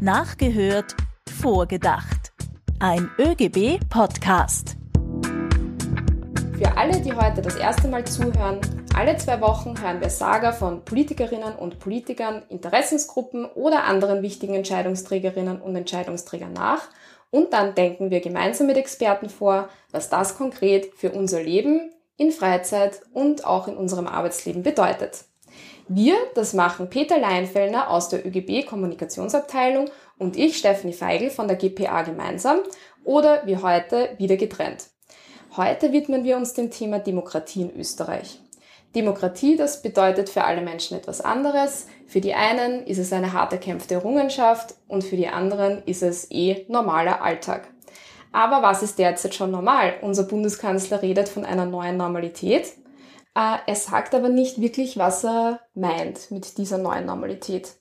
Nachgehört, vorgedacht. Ein ÖGB-Podcast. Für alle, die heute das erste Mal zuhören, alle zwei Wochen hören wir Saga von Politikerinnen und Politikern, Interessensgruppen oder anderen wichtigen Entscheidungsträgerinnen und Entscheidungsträgern nach und dann denken wir gemeinsam mit Experten vor, was das konkret für unser Leben in Freizeit und auch in unserem Arbeitsleben bedeutet. Wir, das machen Peter Leinfellner aus der ÖGB Kommunikationsabteilung und ich, Stephanie Feigl von der GPA gemeinsam oder wie heute wieder getrennt. Heute widmen wir uns dem Thema Demokratie in Österreich. Demokratie, das bedeutet für alle Menschen etwas anderes. Für die einen ist es eine hart erkämpfte Errungenschaft und für die anderen ist es eh normaler Alltag. Aber was ist derzeit schon normal? Unser Bundeskanzler redet von einer neuen Normalität. Äh, er sagt aber nicht wirklich, was er meint mit dieser neuen Normalität.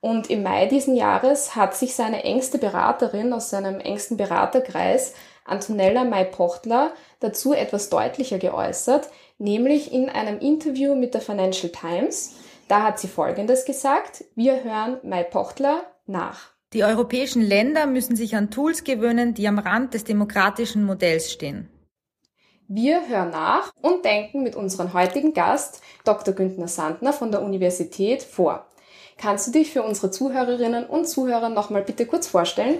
Und im Mai diesen Jahres hat sich seine engste Beraterin aus seinem engsten Beraterkreis, Antonella May-Pochtler, dazu etwas deutlicher geäußert, nämlich in einem Interview mit der Financial Times. Da hat sie Folgendes gesagt. Wir hören May-Pochtler nach. Die europäischen Länder müssen sich an Tools gewöhnen, die am Rand des demokratischen Modells stehen. Wir hören nach und denken mit unserem heutigen Gast, Dr. Günther Sandner von der Universität, vor. Kannst du dich für unsere Zuhörerinnen und Zuhörer nochmal bitte kurz vorstellen?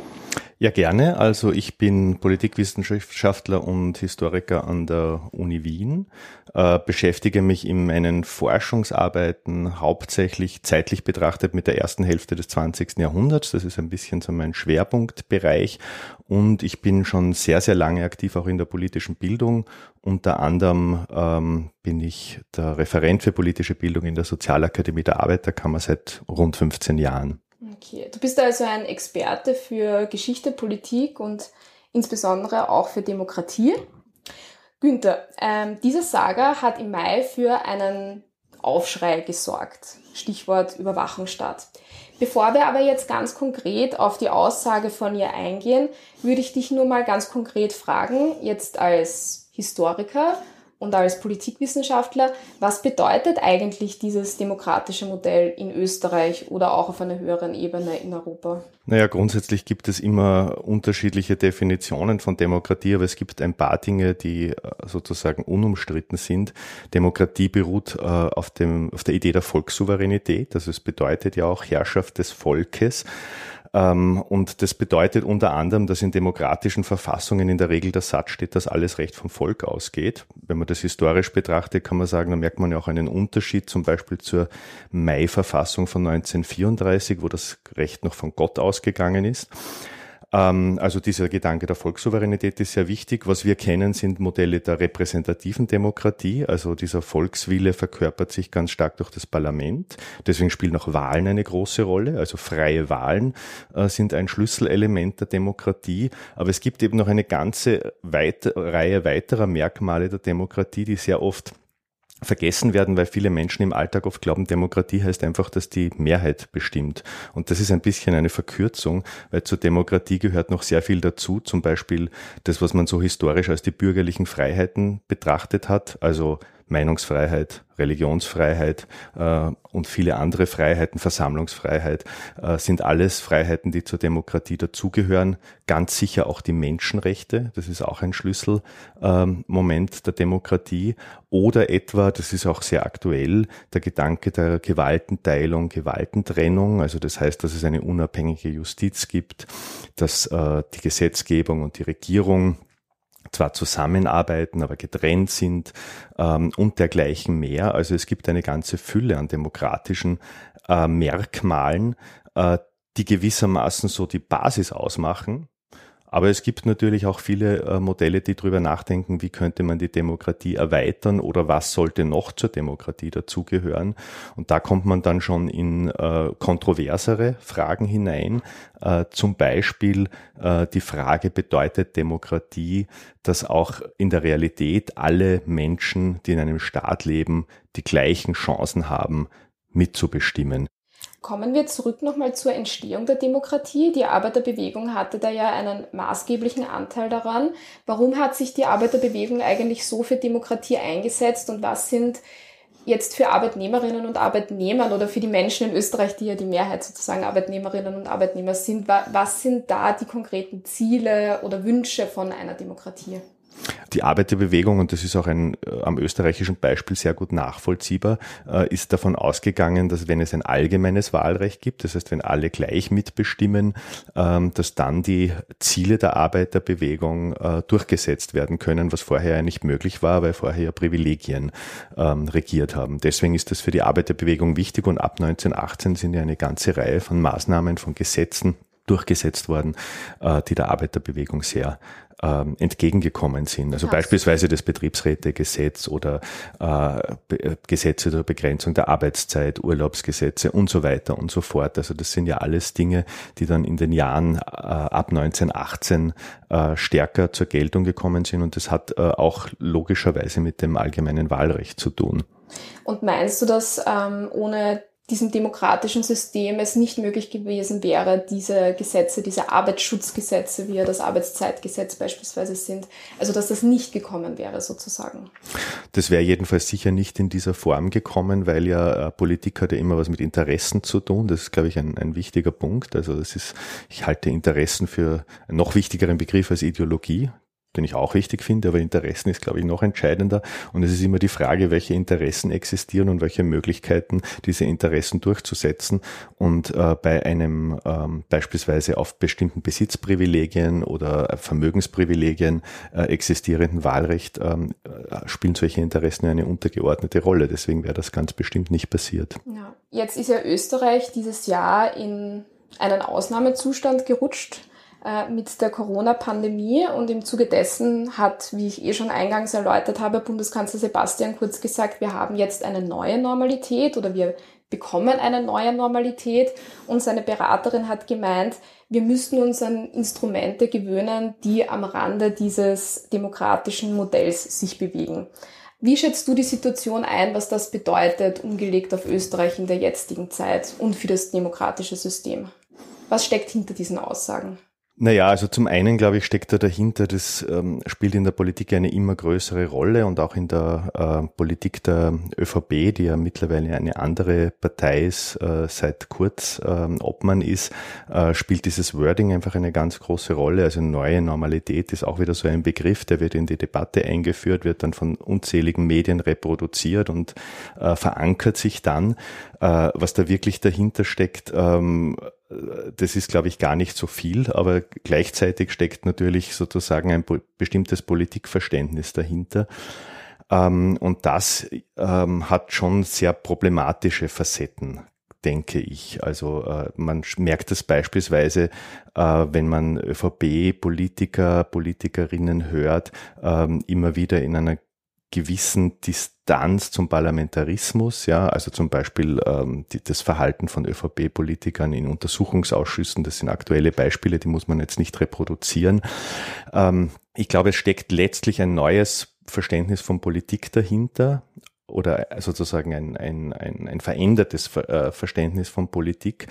Ja, gerne. Also ich bin Politikwissenschaftler und Historiker an der Uni Wien, äh, beschäftige mich in meinen Forschungsarbeiten hauptsächlich zeitlich betrachtet mit der ersten Hälfte des 20. Jahrhunderts. Das ist ein bisschen so mein Schwerpunktbereich. Und ich bin schon sehr, sehr lange aktiv auch in der politischen Bildung. Unter anderem ähm, bin ich der Referent für politische Bildung in der Sozialakademie der Arbeiterkammer seit rund 15 Jahren. Okay, du bist also ein Experte für Geschichte, Politik und insbesondere auch für Demokratie. Günther, ähm, diese Saga hat im Mai für einen Aufschrei gesorgt. Stichwort Überwachungsstaat. Bevor wir aber jetzt ganz konkret auf die Aussage von ihr eingehen, würde ich dich nur mal ganz konkret fragen, jetzt als Historiker und als Politikwissenschaftler, was bedeutet eigentlich dieses demokratische Modell in Österreich oder auch auf einer höheren Ebene in Europa? Naja, grundsätzlich gibt es immer unterschiedliche Definitionen von Demokratie, aber es gibt ein paar Dinge, die äh, sozusagen unumstritten sind. Demokratie beruht äh, auf, dem, auf der Idee der Volkssouveränität, also es bedeutet ja auch Herrschaft des Volkes. Ähm, und das bedeutet unter anderem, dass in demokratischen Verfassungen in der Regel der Satz steht, dass alles Recht vom Volk ausgeht. Wenn man das historisch betrachtet, kann man sagen, da merkt man ja auch einen Unterschied zum Beispiel zur Mai-Verfassung von 1934, wo das Recht noch von Gott ausgegangen ist. Ähm, also dieser Gedanke der Volkssouveränität ist sehr wichtig. Was wir kennen, sind Modelle der repräsentativen Demokratie. Also dieser Volkswille verkörpert sich ganz stark durch das Parlament. Deswegen spielen auch Wahlen eine große Rolle. Also freie Wahlen äh, sind ein Schlüsselelement der Demokratie. Aber es gibt eben noch eine ganze Reihe weiterer Merkmale der Demokratie, die sehr oft vergessen werden, weil viele Menschen im Alltag oft glauben, Demokratie heißt einfach, dass die Mehrheit bestimmt. Und das ist ein bisschen eine Verkürzung, weil zur Demokratie gehört noch sehr viel dazu, zum Beispiel das, was man so historisch als die bürgerlichen Freiheiten betrachtet hat, also Meinungsfreiheit, Religionsfreiheit äh, und viele andere Freiheiten, Versammlungsfreiheit, äh, sind alles Freiheiten, die zur Demokratie dazugehören. Ganz sicher auch die Menschenrechte, das ist auch ein Schlüsselmoment ähm, der Demokratie. Oder etwa, das ist auch sehr aktuell, der Gedanke der Gewaltenteilung, Gewaltentrennung. Also das heißt, dass es eine unabhängige Justiz gibt, dass äh, die Gesetzgebung und die Regierung zwar zusammenarbeiten, aber getrennt sind ähm, und dergleichen mehr. Also es gibt eine ganze Fülle an demokratischen äh, Merkmalen, äh, die gewissermaßen so die Basis ausmachen. Aber es gibt natürlich auch viele äh, Modelle, die darüber nachdenken, wie könnte man die Demokratie erweitern oder was sollte noch zur Demokratie dazugehören. Und da kommt man dann schon in äh, kontroversere Fragen hinein. Äh, zum Beispiel äh, die Frage, bedeutet Demokratie, dass auch in der Realität alle Menschen, die in einem Staat leben, die gleichen Chancen haben, mitzubestimmen. Kommen wir zurück nochmal zur Entstehung der Demokratie. Die Arbeiterbewegung hatte da ja einen maßgeblichen Anteil daran. Warum hat sich die Arbeiterbewegung eigentlich so für Demokratie eingesetzt und was sind jetzt für Arbeitnehmerinnen und Arbeitnehmer oder für die Menschen in Österreich, die ja die Mehrheit sozusagen Arbeitnehmerinnen und Arbeitnehmer sind, was sind da die konkreten Ziele oder Wünsche von einer Demokratie? Die Arbeiterbewegung, und das ist auch ein äh, am österreichischen Beispiel sehr gut nachvollziehbar, äh, ist davon ausgegangen, dass wenn es ein allgemeines Wahlrecht gibt, das heißt, wenn alle gleich mitbestimmen, ähm, dass dann die Ziele der Arbeiterbewegung äh, durchgesetzt werden können, was vorher ja nicht möglich war, weil vorher ja Privilegien ähm, regiert haben. Deswegen ist das für die Arbeiterbewegung wichtig und ab 1918 sind ja eine ganze Reihe von Maßnahmen, von Gesetzen durchgesetzt worden, die der Arbeiterbewegung sehr ähm, entgegengekommen sind. Also ja. beispielsweise das Betriebsrätegesetz oder äh, Gesetze zur Begrenzung der Arbeitszeit, Urlaubsgesetze und so weiter und so fort. Also das sind ja alles Dinge, die dann in den Jahren äh, ab 1918 äh, stärker zur Geltung gekommen sind und das hat äh, auch logischerweise mit dem allgemeinen Wahlrecht zu tun. Und meinst du, dass ähm, ohne diesem demokratischen System es nicht möglich gewesen wäre, diese Gesetze, diese Arbeitsschutzgesetze, wie ja das Arbeitszeitgesetz beispielsweise sind, also dass das nicht gekommen wäre sozusagen. Das wäre jedenfalls sicher nicht in dieser Form gekommen, weil ja äh, Politik hat ja immer was mit Interessen zu tun. Das ist, glaube ich, ein, ein wichtiger Punkt. Also das ist, ich halte Interessen für einen noch wichtigeren Begriff als Ideologie den ich auch wichtig finde, aber Interessen ist, glaube ich, noch entscheidender. Und es ist immer die Frage, welche Interessen existieren und welche Möglichkeiten, diese Interessen durchzusetzen. Und äh, bei einem ähm, beispielsweise auf bestimmten Besitzprivilegien oder Vermögensprivilegien äh, existierenden Wahlrecht ähm, äh, spielen solche Interessen eine untergeordnete Rolle. Deswegen wäre das ganz bestimmt nicht passiert. Ja. Jetzt ist ja Österreich dieses Jahr in einen Ausnahmezustand gerutscht mit der Corona-Pandemie und im Zuge dessen hat, wie ich eh schon eingangs erläutert habe, Bundeskanzler Sebastian Kurz gesagt, wir haben jetzt eine neue Normalität oder wir bekommen eine neue Normalität und seine Beraterin hat gemeint, wir müssen uns an Instrumente gewöhnen, die am Rande dieses demokratischen Modells sich bewegen. Wie schätzt du die Situation ein, was das bedeutet, umgelegt auf Österreich in der jetzigen Zeit und für das demokratische System? Was steckt hinter diesen Aussagen? Naja, also zum einen, glaube ich, steckt da dahinter, das ähm, spielt in der Politik eine immer größere Rolle und auch in der äh, Politik der ÖVP, die ja mittlerweile eine andere Partei ist, äh, seit kurz ähm, Obmann ist, äh, spielt dieses Wording einfach eine ganz große Rolle. Also neue Normalität ist auch wieder so ein Begriff, der wird in die Debatte eingeführt, wird dann von unzähligen Medien reproduziert und äh, verankert sich dann. Äh, was da wirklich dahinter steckt, ähm, das ist, glaube ich, gar nicht so viel, aber gleichzeitig steckt natürlich sozusagen ein bestimmtes Politikverständnis dahinter. Ähm, und das ähm, hat schon sehr problematische Facetten, denke ich. Also äh, man merkt das beispielsweise, äh, wenn man ÖVP-Politiker, Politikerinnen hört, ähm, immer wieder in einer gewissen Distanz zum Parlamentarismus, ja, also zum Beispiel ähm, die, das Verhalten von ÖVP-Politikern in Untersuchungsausschüssen, das sind aktuelle Beispiele, die muss man jetzt nicht reproduzieren. Ähm, ich glaube, es steckt letztlich ein neues Verständnis von Politik dahinter oder sozusagen ein, ein, ein, ein verändertes äh, Verständnis von Politik,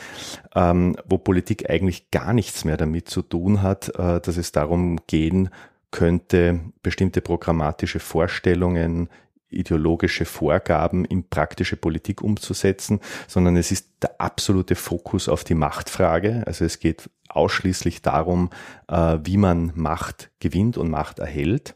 ähm, wo Politik eigentlich gar nichts mehr damit zu tun hat, äh, dass es darum gehen könnte bestimmte programmatische Vorstellungen, ideologische Vorgaben in praktische Politik umzusetzen, sondern es ist der absolute Fokus auf die Machtfrage. Also es geht ausschließlich darum, äh, wie man Macht gewinnt und Macht erhält.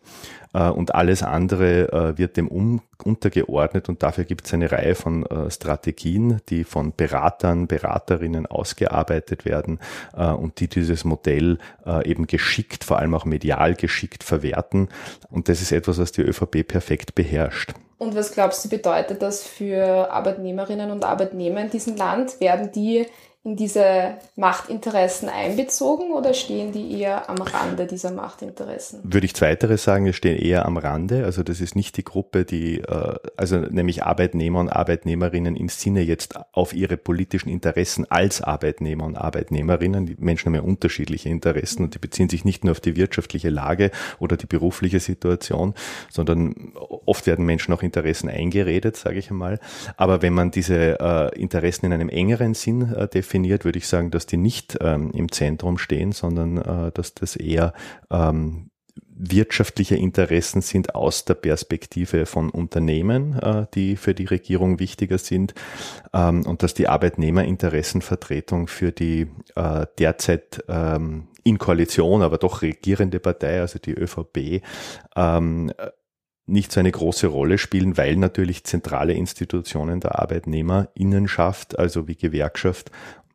Äh, und alles andere äh, wird dem um, untergeordnet und dafür gibt es eine Reihe von Strategien, die von Beratern, Beraterinnen ausgearbeitet werden und die dieses Modell eben geschickt, vor allem auch medial geschickt verwerten. Und das ist etwas, was die ÖVP perfekt beherrscht. Und was glaubst du, bedeutet das für Arbeitnehmerinnen und Arbeitnehmer in diesem Land? Werden die in diese Machtinteressen einbezogen oder stehen die eher am Rande dieser Machtinteressen? Würde ich zweiteres sagen, wir stehen eher am Rande. Also das ist nicht die Gruppe, die, äh, also nämlich Arbeitnehmer und Arbeitnehmerinnen im Sinne jetzt auf ihre politischen Interessen als Arbeitnehmer und Arbeitnehmerinnen. Die Menschen haben ja unterschiedliche Interessen und die beziehen sich nicht nur auf die wirtschaftliche Lage oder die berufliche Situation, sondern oft werden Menschen auch Interessen eingeredet, sage ich einmal. Aber wenn man diese äh, Interessen in einem engeren Sinn äh, definiert, definiert, würde ich sagen, dass die nicht ähm, im Zentrum stehen, sondern äh, dass das eher ähm, wirtschaftliche Interessen sind aus der Perspektive von Unternehmen, äh, die für die Regierung wichtiger sind, ähm, und dass die Arbeitnehmerinteressenvertretung für die äh, derzeit ähm, in Koalition, aber doch regierende Partei, also die ÖVP, ähm, nicht so eine große Rolle spielen, weil natürlich zentrale Institutionen der Arbeitnehmerinnenschaft, also wie Gewerkschaft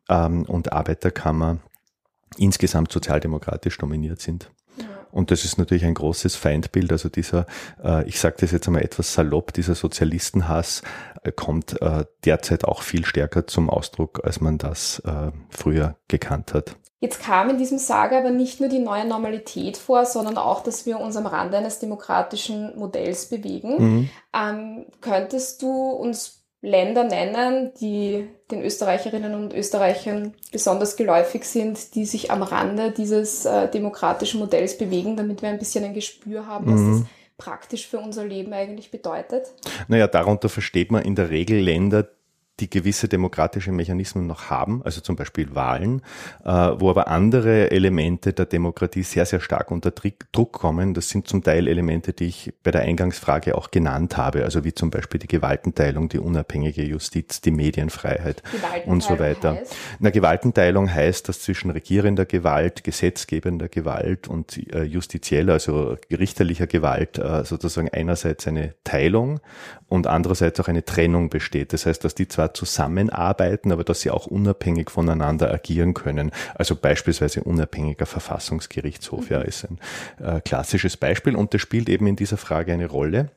und Arbeiterkammer, insgesamt sozialdemokratisch dominiert sind. Und das ist natürlich ein großes Feindbild. Also dieser, äh, ich sage das jetzt einmal etwas salopp, dieser Sozialistenhass äh, kommt äh, derzeit auch viel stärker zum Ausdruck, als man das früher gekannt hat. Jetzt kam in diesem Saga aber nicht nur die neue Normalität vor, sondern auch, dass wir uns am Rande eines demokratischen Modells bewegen. Mhm. Ähm, könntest du uns Länder nennen, die den Österreicherinnen und Österreichern besonders geläufig sind, die sich am Rande dieses äh, demokratischen Modells bewegen, damit wir ein bisschen ein Gespür haben, was mhm. das praktisch für unser Leben eigentlich bedeutet? Naja, darunter versteht man in der Regel Länder, die gewisse demokratische Mechanismen noch haben, also zum Beispiel Wahlen, äh, wo aber andere Elemente der Demokratie sehr, sehr stark unter Druck kommen. Das sind zum Teil Elemente, die ich bei der Eingangsfrage auch genannt habe, also wie zum Beispiel die Gewaltenteilung, die unabhängige Justiz, die Medienfreiheit und so weiter. Heißt? Na, Gewaltenteilung heißt, dass zwischen regierender Gewalt, gesetzgebender Gewalt und äh, justizieller, also richterlicher Gewalt äh, sozusagen einerseits eine Teilung und andererseits auch eine Trennung besteht. Das heißt, dass die zusammenarbeiten, aber dass sie auch unabhängig voneinander agieren können. Also beispielsweise unabhängiger Verfassungsgerichtshof, ja, ist ein äh, klassisches Beispiel und das spielt eben in dieser Frage eine Rolle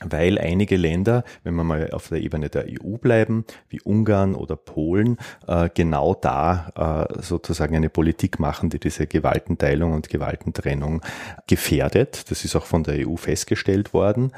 weil einige Länder, wenn wir mal auf der Ebene der EU bleiben, wie Ungarn oder Polen, äh, genau da äh, sozusagen eine Politik machen, die diese Gewaltenteilung und Gewaltentrennung gefährdet. Das ist auch von der EU festgestellt worden.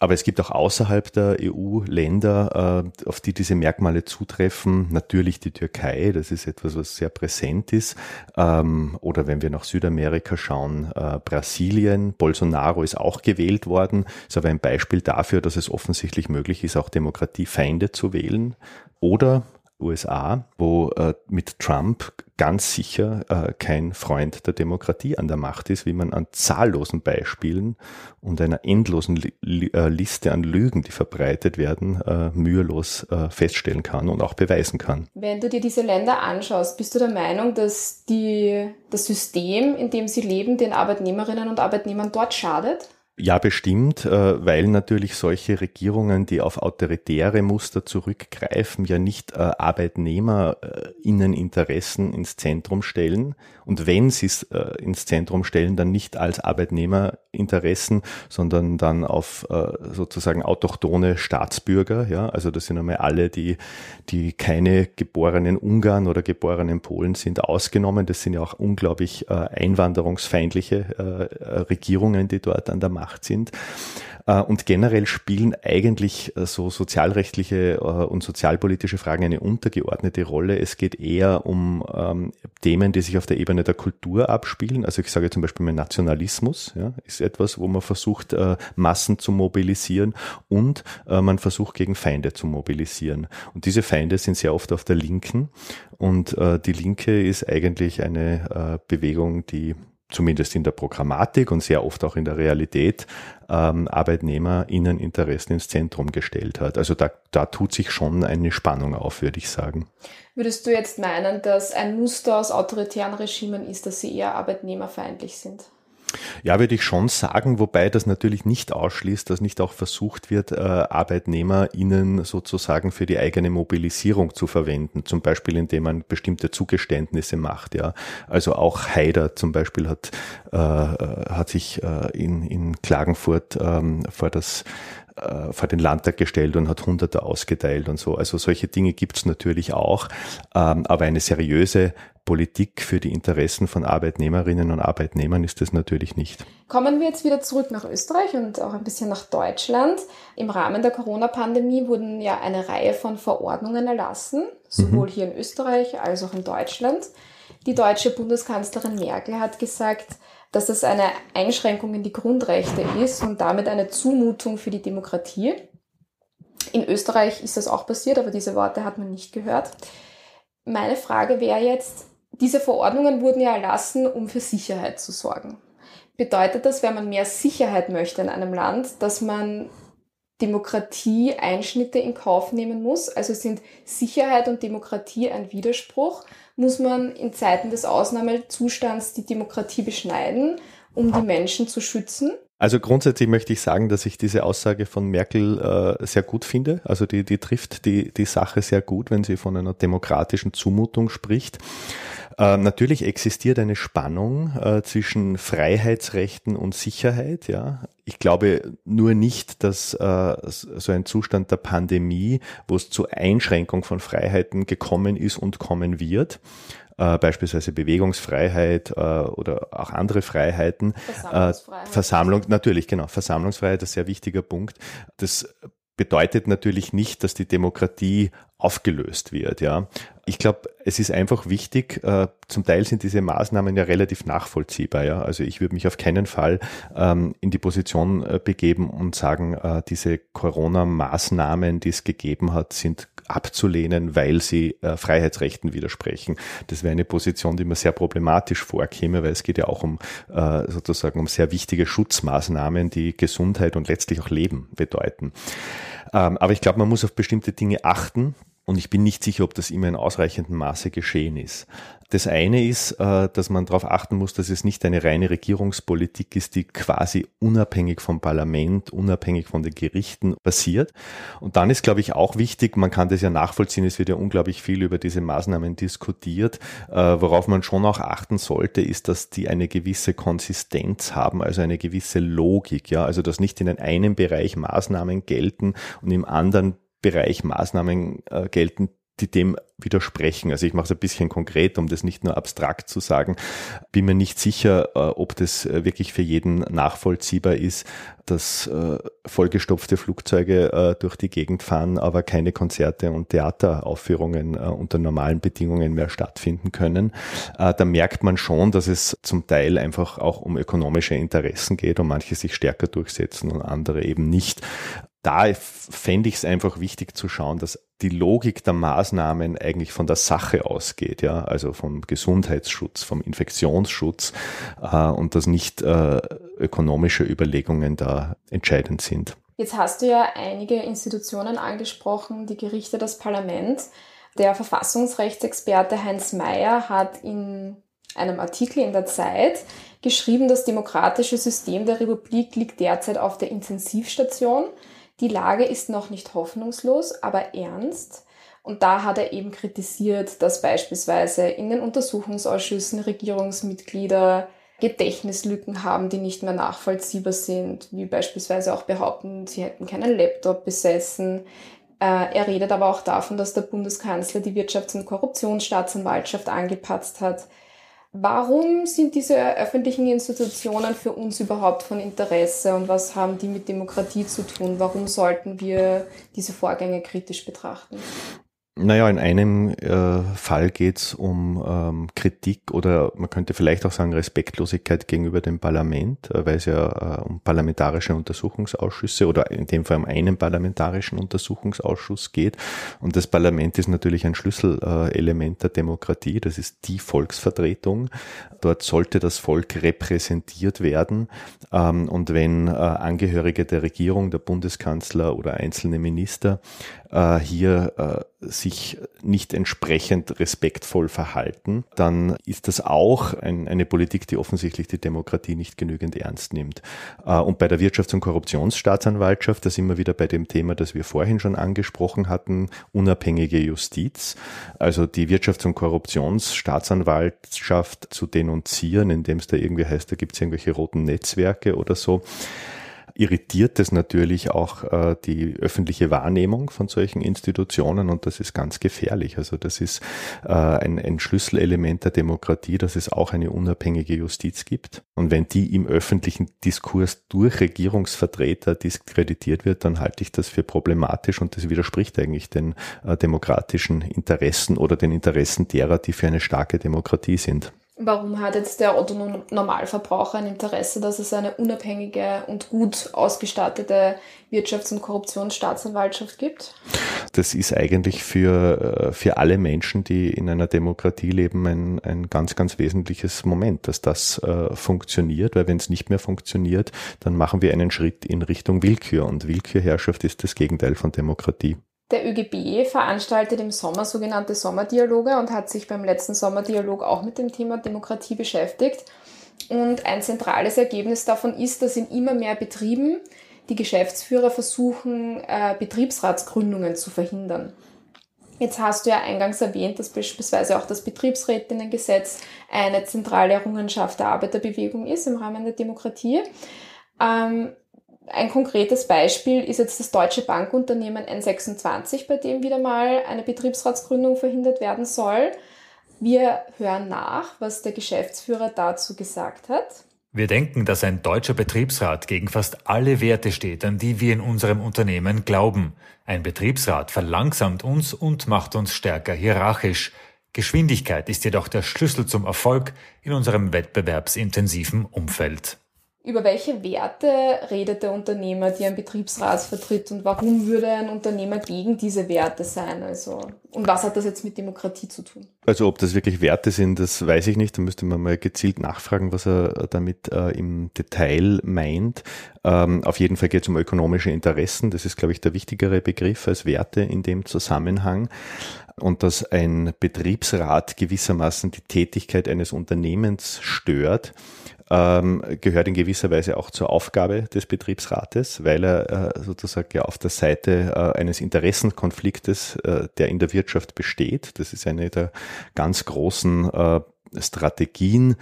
Aber es gibt auch außerhalb der EU Länder, äh, auf die diese Merkmale zutreffen. Natürlich die Türkei, das ist etwas, was sehr präsent ist. Ähm, oder wenn wir nach Südamerika schauen, äh, Brasilien, Bolsonaro ist auch gewählt worden, ist aber ein Beispiel dafür, dass es offensichtlich möglich ist, auch Demokratiefeinde zu wählen. Oder USA, wo äh, mit Trump ganz sicher äh, kein Freund der Demokratie an der Macht ist, wie man an zahllosen Beispielen und einer endlosen Li äh, Liste an Lügen, die verbreitet werden, äh, mühelos äh, feststellen kann und auch beweisen kann. Wenn du dir diese Länder anschaust, bist du der Meinung, dass die, das System, in dem sie leben, den Arbeitnehmerinnen und Arbeitnehmern dort schadet? Ja, bestimmt, äh, weil natürlich solche Regierungen, die auf autoritäre Muster zurückgreifen, ja nicht äh, Arbeitnehmerinneninteressen ins Zentrum stellen. Und wenn sie es äh, ins Zentrum stellen, dann nicht als Arbeitnehmerinteressen, sondern dann auf sozusagen autochtone Staatsbürger. Ja, also das sind einmal alle, die, die keine geborenen Ungarn oder geborenen Polen sind, ausgenommen. Das sind ja auch unglaublich einwanderungsfeindliche Regierungen, die dort an der Macht Macht sind. Äh, und generell spielen eigentlich äh, so sozialrechtliche äh, und sozialpolitische Fragen eine untergeordnete Rolle. Es geht eher um ähm, Themen, die sich auf der Ebene der Kultur abspielen. Also ich sage zum Beispiel mein Nationalismus ja, ist etwas, wo man versucht, Massen zu mobilisieren und man versucht, gegen Feinde zu mobilisieren. Und diese Feinde sind sehr oft auf der Linken. Und die Linke ist eigentlich eine Bewegung, die zumindest in der Programmatik und sehr oft auch in der Realität ähm, ArbeitnehmerInneninteressen ins Zentrum gestellt hat. Also da, da tut sich schon eine Spannung auf, würde ich sagen. Würdest du jetzt meinen, dass ein Muster aus autoritären Regimen ist, dass sie eher arbeitnehmerfeindlich sind? Ja, würde ich schon sagen, wobei das natürlich nicht ausschließt, dass nicht auch versucht wird, äh, ArbeitnehmerInnen sozusagen für die eigene Mobilisierung zu verwenden, zum Beispiel indem man bestimmte Zugeständnisse macht. Ja, also auch Haider zum Beispiel hat äh, hat sich äh, in in Klagenfurt ähm, vor das äh, vor den Landtag gestellt und hat Hunderte ausgeteilt und so. Also solche Dinge gibt's natürlich auch, ähm, aber eine seriöse Politik für die Interessen von Arbeitnehmerinnen und Arbeitnehmern ist das natürlich nicht. Kommen wir jetzt wieder zurück nach Österreich und auch ein bisschen nach Deutschland. Im Rahmen der Corona-Pandemie wurden ja eine Reihe von Verordnungen erlassen, sowohl mhm. hier in Österreich als auch in Deutschland. Die deutsche Bundeskanzlerin Merkel hat gesagt, dass das eine Einschränkung in die Grundrechte ist und damit eine Zumutung für die Demokratie. In Österreich ist das auch passiert, aber diese Worte hat man nicht gehört. Meine Frage wäre jetzt, diese Verordnungen wurden ja erlassen, um für Sicherheit zu sorgen. Bedeutet das, wenn man mehr Sicherheit möchte in einem Land, dass man Demokratie-Einschnitte in Kauf nehmen muss? Also sind Sicherheit und Demokratie ein Widerspruch? Muss man in Zeiten des Ausnahmezustands die Demokratie beschneiden, um die Menschen zu schützen? Also grundsätzlich möchte ich sagen, dass ich diese Aussage von Merkel äh, sehr gut finde. Also die, die trifft die, die Sache sehr gut, wenn sie von einer demokratischen Zumutung spricht. Äh, natürlich existiert eine Spannung äh, zwischen Freiheitsrechten und Sicherheit. Ja, ich glaube nur nicht, dass äh, so ein Zustand der Pandemie, wo es zu Einschränkung von Freiheiten gekommen ist und kommen wird, äh, beispielsweise Bewegungsfreiheit äh, oder auch andere Freiheiten. Versammlungsfreiheit. Versammlung, natürlich, genau. Versammlungsfreiheit ist ein sehr wichtiger Punkt. Das bedeutet natürlich nicht, dass die Demokratie aufgelöst wird. Ja, ich glaube, es ist einfach wichtig. Äh, zum Teil sind diese Maßnahmen ja relativ nachvollziehbar. Ja, also ich würde mich auf keinen Fall ähm, in die Position äh, begeben und sagen, äh, diese Corona-Maßnahmen, die es gegeben hat, sind abzulehnen, weil sie äh, Freiheitsrechten widersprechen. Das wäre eine Position, die mir sehr problematisch vorkäme, weil es geht ja auch um äh, sozusagen um sehr wichtige Schutzmaßnahmen, die Gesundheit und letztlich auch Leben bedeuten. Ähm, aber ich glaube, man muss auf bestimmte Dinge achten. Und ich bin nicht sicher, ob das immer in ausreichendem Maße geschehen ist. Das eine ist, äh, dass man darauf achten muss, dass es nicht eine reine Regierungspolitik ist, die quasi unabhängig vom Parlament, unabhängig von den Gerichten passiert. Und dann ist, glaube ich, auch wichtig, man kann das ja nachvollziehen, es wird ja unglaublich viel über diese Maßnahmen diskutiert. Äh, worauf man schon auch achten sollte, ist, dass die eine gewisse Konsistenz haben, also eine gewisse Logik, ja, also dass nicht in einem Bereich Maßnahmen gelten und im anderen Bereich Maßnahmen äh, gelten, die dem widersprechen. Also ich mache es ein bisschen konkret, um das nicht nur abstrakt zu sagen. Bin mir nicht sicher, äh, ob das äh, wirklich für jeden nachvollziehbar ist, dass äh, vollgestopfte Flugzeuge durch die Gegend fahren, aber keine Konzerte und Theateraufführungen unter normalen Bedingungen mehr stattfinden können. Da merkt man schon, dass es zum Teil einfach auch um ökonomische Interessen geht und manche sich stärker durchsetzen und andere eben nicht da fände ich es einfach wichtig zu schauen, dass die Logik der Maßnahmen eigentlich von der Sache ausgeht, ja, also vom Gesundheitsschutz, vom Infektionsschutz äh, und dass nicht äh, ökonomische Überlegungen da entscheidend sind. Jetzt hast du ja einige Institutionen angesprochen, die Gerichte, das Parlament. Der Verfassungsrechtsexperte Heinz Mayer hat in einem Artikel in der Zeit geschrieben, das demokratische System der Republik liegt derzeit auf der Intensivstation. Die Lage ist noch nicht hoffnungslos, aber ernst. Und da hat er eben kritisiert, dass beispielsweise in den Untersuchungsausschüssen Regierungsmitglieder Gedächtnislücken haben, die nicht mehr nachvollziehbar sind, wie beispielsweise auch behaupten, sie hätten keinen Laptop besessen. Äh, er redet aber auch davon, dass der Bundeskanzler die Wirtschafts- und Korruptionsstaatsanwaltschaft angepatzt hat. Warum sind diese öffentlichen Institutionen für uns überhaupt von Interesse und was haben die mit Demokratie zu tun? Warum sollten wir diese Vorgänge kritisch betrachten? Naja, in einem äh, Fall geht es um ähm, Kritik oder man könnte vielleicht auch sagen Respektlosigkeit gegenüber dem Parlament, äh, weil es ja äh, um parlamentarische Untersuchungsausschüsse oder in dem Fall um einen parlamentarischen Untersuchungsausschuss geht. Und das Parlament ist natürlich ein Schlüsselelement der Demokratie, das ist die Volksvertretung. Dort sollte das Volk repräsentiert werden. Ähm, und wenn äh, Angehörige der Regierung, der Bundeskanzler oder einzelne Minister äh, hier äh, sich nicht entsprechend respektvoll verhalten, dann ist das auch ein, eine Politik, die offensichtlich die Demokratie nicht genügend ernst nimmt. Äh, und bei der Wirtschafts- und Korruptionsstaatsanwaltschaft, da sind wir wieder bei dem Thema, das wir vorhin schon angesprochen hatten, unabhängige Justiz. Also die Wirtschafts- und Korruptionsstaatsanwaltschaft zu denunzieren, indem es da irgendwie heißt, da gibt es irgendwelche roten Netzwerke oder so irritiert es natürlich auch äh, die öffentliche Wahrnehmung von solchen Institutionen und das ist ganz gefährlich. Also das ist äh, ein, ein Schlüsselelement der Demokratie, dass es auch eine unabhängige Justiz gibt. Und wenn die im öffentlichen Diskurs durch Regierungsvertreter diskreditiert wird, dann halte ich das für problematisch und das widerspricht eigentlich den äh, demokratischen Interessen oder den Interessen derer, die für eine starke Demokratie sind. Warum hat jetzt der Otto Normalverbraucher ein Interesse, dass es eine unabhängige und gut ausgestattete Wirtschafts- und Korruptionsstaatsanwaltschaft gibt? Das ist eigentlich für, äh, für alle Menschen, die in einer Demokratie leben, ein, ein ganz, ganz wesentliches Moment, dass das äh, funktioniert, weil wenn es nicht mehr funktioniert, dann machen wir einen Schritt in Richtung Willkür und Willkürherrschaft ist das Gegenteil von Demokratie. Der ÖGB veranstaltet im Sommer sogenannte Sommerdialoge und hat sich beim letzten Sommerdialog auch mit dem Thema Demokratie beschäftigt. Und ein zentrales Ergebnis davon ist, dass in immer mehr Betrieben die Geschäftsführer versuchen, äh, Betriebsratsgründungen zu verhindern. Jetzt hast du ja eingangs erwähnt, dass beispielsweise auch das Betriebsrätinnengesetz eine zentrale Errungenschaft der Arbeiterbewegung ist im Rahmen der Demokratie. Ähm, ein konkretes Beispiel ist jetzt das deutsche Bankunternehmen N26, bei dem wieder mal eine Betriebsratsgründung verhindert werden soll. Wir hören nach, was der Geschäftsführer dazu gesagt hat. Wir denken, dass ein deutscher Betriebsrat gegen fast alle Werte steht, an die wir in unserem Unternehmen glauben. Ein Betriebsrat verlangsamt uns und macht uns stärker hierarchisch. Geschwindigkeit ist jedoch der Schlüssel zum Erfolg in unserem wettbewerbsintensiven Umfeld. Über welche Werte redet der Unternehmer, die ein Betriebsrat vertritt und warum würde ein Unternehmer gegen diese Werte sein? Also, und was hat das jetzt mit Demokratie zu tun? Also ob das wirklich Werte sind, das weiß ich nicht. Da müsste man mal gezielt nachfragen, was er damit äh, im Detail meint. Ähm, auf jeden Fall geht es um ökonomische Interessen. Das ist, glaube ich, der wichtigere Begriff als Werte in dem Zusammenhang und dass ein Betriebsrat gewissermaßen die Tätigkeit eines Unternehmens stört, ähm, gehört in gewisser Weise auch zur Aufgabe des Betriebsrates, weil er äh, sozusagen ja auf der Seite äh, eines Interessenkonfliktes, äh, der in der Wirtschaft besteht, das ist eine der ganz großen äh, Strategien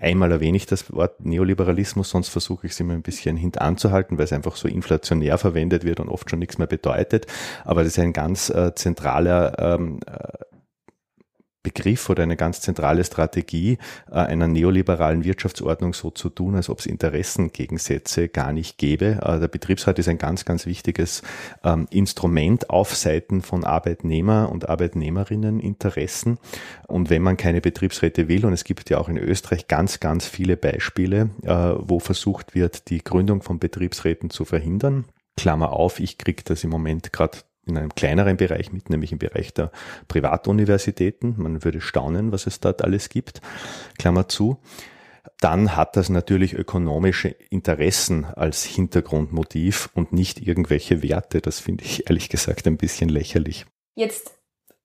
Einmal erwähne ich das Wort Neoliberalismus, sonst versuche ich es immer ein bisschen hintanzuhalten, weil es einfach so inflationär verwendet wird und oft schon nichts mehr bedeutet. Aber das ist ein ganz äh, zentraler ähm, äh, Begriff oder eine ganz zentrale Strategie äh, einer neoliberalen Wirtschaftsordnung so zu tun, als ob es Interessengegensätze gar nicht gäbe. Äh, der Betriebsrat ist ein ganz, ganz wichtiges ähm, Instrument auf Seiten von Arbeitnehmer und Arbeitnehmerinneninteressen. Und wenn man keine Betriebsräte will, und es gibt ja auch in Österreich ganz, ganz viele Beispiele, äh, wo versucht wird, die Gründung von Betriebsräten zu verhindern, Klammer auf, ich kriege das im Moment gerade in einem kleineren Bereich mit, nämlich im Bereich der Privatuniversitäten. Man würde staunen, was es dort alles gibt. Klammer zu. Dann hat das natürlich ökonomische Interessen als Hintergrundmotiv und nicht irgendwelche Werte. Das finde ich ehrlich gesagt ein bisschen lächerlich. Jetzt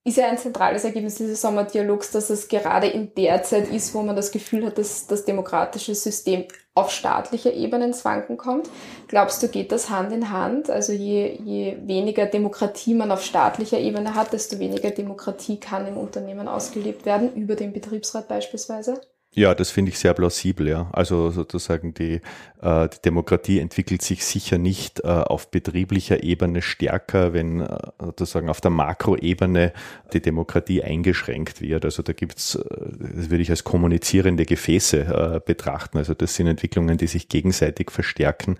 ist ja ein zentrales Ergebnis dieses Sommerdialogs, dass es gerade in der Zeit ist, wo man das Gefühl hat, dass das demokratische System auf staatlicher Ebene ins Wanken kommt. Glaubst du, geht das Hand in Hand? Also je, je weniger Demokratie man auf staatlicher Ebene hat, desto weniger Demokratie kann im Unternehmen ausgelebt werden, über den Betriebsrat beispielsweise? Ja, das finde ich sehr plausibel, ja. Also sozusagen die, äh, die Demokratie entwickelt sich sicher nicht äh, auf betrieblicher Ebene stärker, wenn äh, sozusagen auf der Makroebene die Demokratie eingeschränkt wird. Also da gibt's, äh, das würde ich als kommunizierende Gefäße äh, betrachten. Also das sind Entwicklungen, die sich gegenseitig verstärken.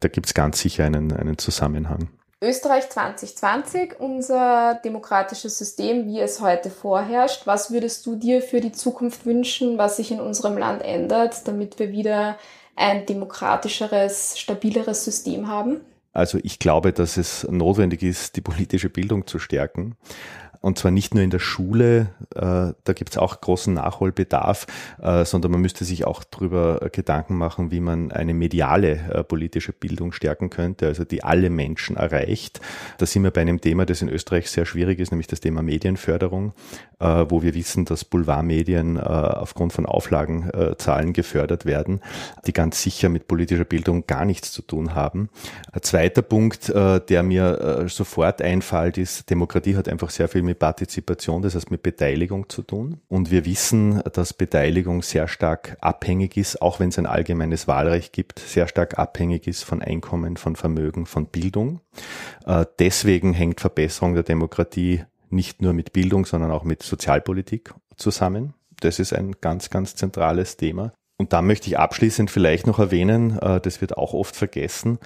Da gibt's ganz sicher einen, einen Zusammenhang. Österreich 2020, unser demokratisches System, wie es heute vorherrscht. Was würdest du dir für die Zukunft wünschen, was sich in unserem Land ändert, damit wir wieder ein demokratischeres, stabileres System haben? Also ich glaube, dass es notwendig ist, die politische Bildung zu stärken. Und zwar nicht nur in der Schule, äh, da gibt es auch großen Nachholbedarf, äh, sondern man müsste sich auch darüber Gedanken machen, wie man eine mediale äh, politische Bildung stärken könnte, also die alle Menschen erreicht. Da sind wir bei einem Thema, das in Österreich sehr schwierig ist, nämlich das Thema Medienförderung, äh, wo wir wissen, dass Boulevardmedien äh, aufgrund von Auflagenzahlen gefördert werden, die ganz sicher mit politischer Bildung gar nichts zu tun haben. Ein zweiter Punkt, äh, der mir sofort einfällt, ist, Demokratie hat einfach sehr viel mit Partizipation, das heißt mit Beteiligung zu tun. Und wir wissen, dass Beteiligung sehr stark abhängig ist, auch wenn es ein allgemeines Wahlrecht gibt, sehr stark abhängig ist von Einkommen, von Vermögen, von Bildung. Äh, deswegen hängt Verbesserung der Demokratie nicht nur mit Bildung, sondern auch mit Sozialpolitik zusammen. Das ist ein ganz, ganz zentrales Thema. Und da möchte ich abschließend vielleicht noch erwähnen, äh, das wird auch oft vergessen,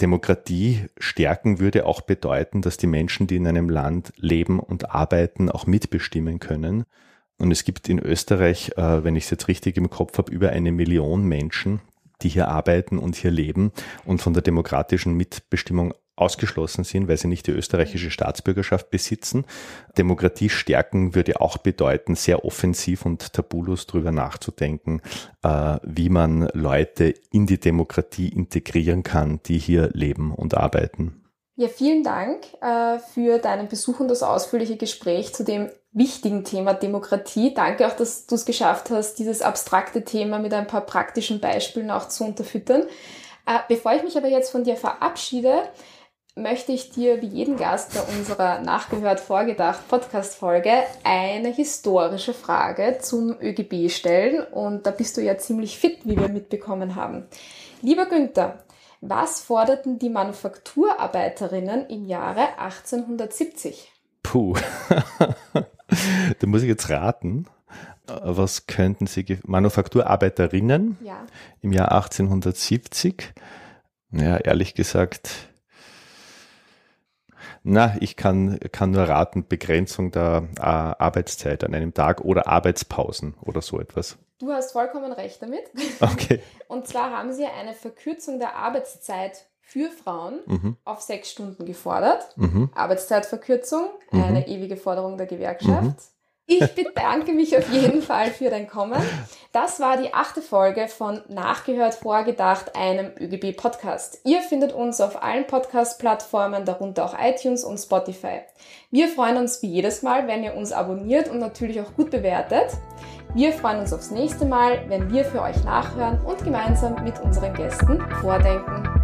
Demokratie stärken würde auch bedeuten, dass die Menschen, die in einem Land leben und arbeiten, auch mitbestimmen können. Und es gibt in Österreich, äh, wenn ich es jetzt richtig im Kopf habe, über eine Million Menschen, die hier arbeiten und hier leben und von der demokratischen Mitbestimmung ausgeschlossen sind, weil sie nicht die österreichische Staatsbürgerschaft besitzen. Demokratie stärken würde auch bedeuten, sehr offensiv und tabulos drüber nachzudenken, äh, wie man Leute in die Demokratie integrieren kann, die hier leben und arbeiten. Ja, vielen Dank äh, für deinen Besuch und das ausführliche Gespräch zu dem wichtigen Thema Demokratie. Danke auch, dass du es geschafft hast, dieses abstrakte Thema mit ein paar praktischen Beispielen auch zu unterfüttern. Äh, bevor ich mich aber jetzt von dir verabschiede, möchte ich dir wie jeden Gast bei unserer Nachgehört Vorgedacht Podcast-Folge eine historische Frage zum ÖGB stellen. Und da bist du ja ziemlich fit, wie wir mitbekommen haben. Lieber Günther, was forderten die Manufakturarbeiterinnen im Jahre 1870? Puh, da muss ich jetzt raten. Was könnten Sie, Manufakturarbeiterinnen Ja. im Jahr 1870? Ja, ehrlich gesagt, na, ich kann, kann nur raten, Begrenzung der äh, Arbeitszeit an einem Tag oder Arbeitspausen oder so etwas. Du hast vollkommen recht damit. Okay. Und zwar haben sie eine Verkürzung der Arbeitszeit für Frauen Mhm. auf sechs Stunden gefordert. Mhm. Arbeitszeitverkürzung, Mhm. eine ewige Forderung der Gewerkschaft. Ich bedanke mich auf jeden Fall für dein Kommen. Das war die achte Folge von Nachgehört, Vorgedacht, einem ÖGB-Podcast. Ihr findet uns auf allen Podcast-Plattformen, darunter auch iTunes und Spotify. Wir freuen uns wie jedes Mal, wenn ihr uns abonniert und natürlich auch gut bewertet. Wir freuen uns aufs nächste Mal, wenn wir für euch nachhören und gemeinsam mit unseren Gästen vordenken.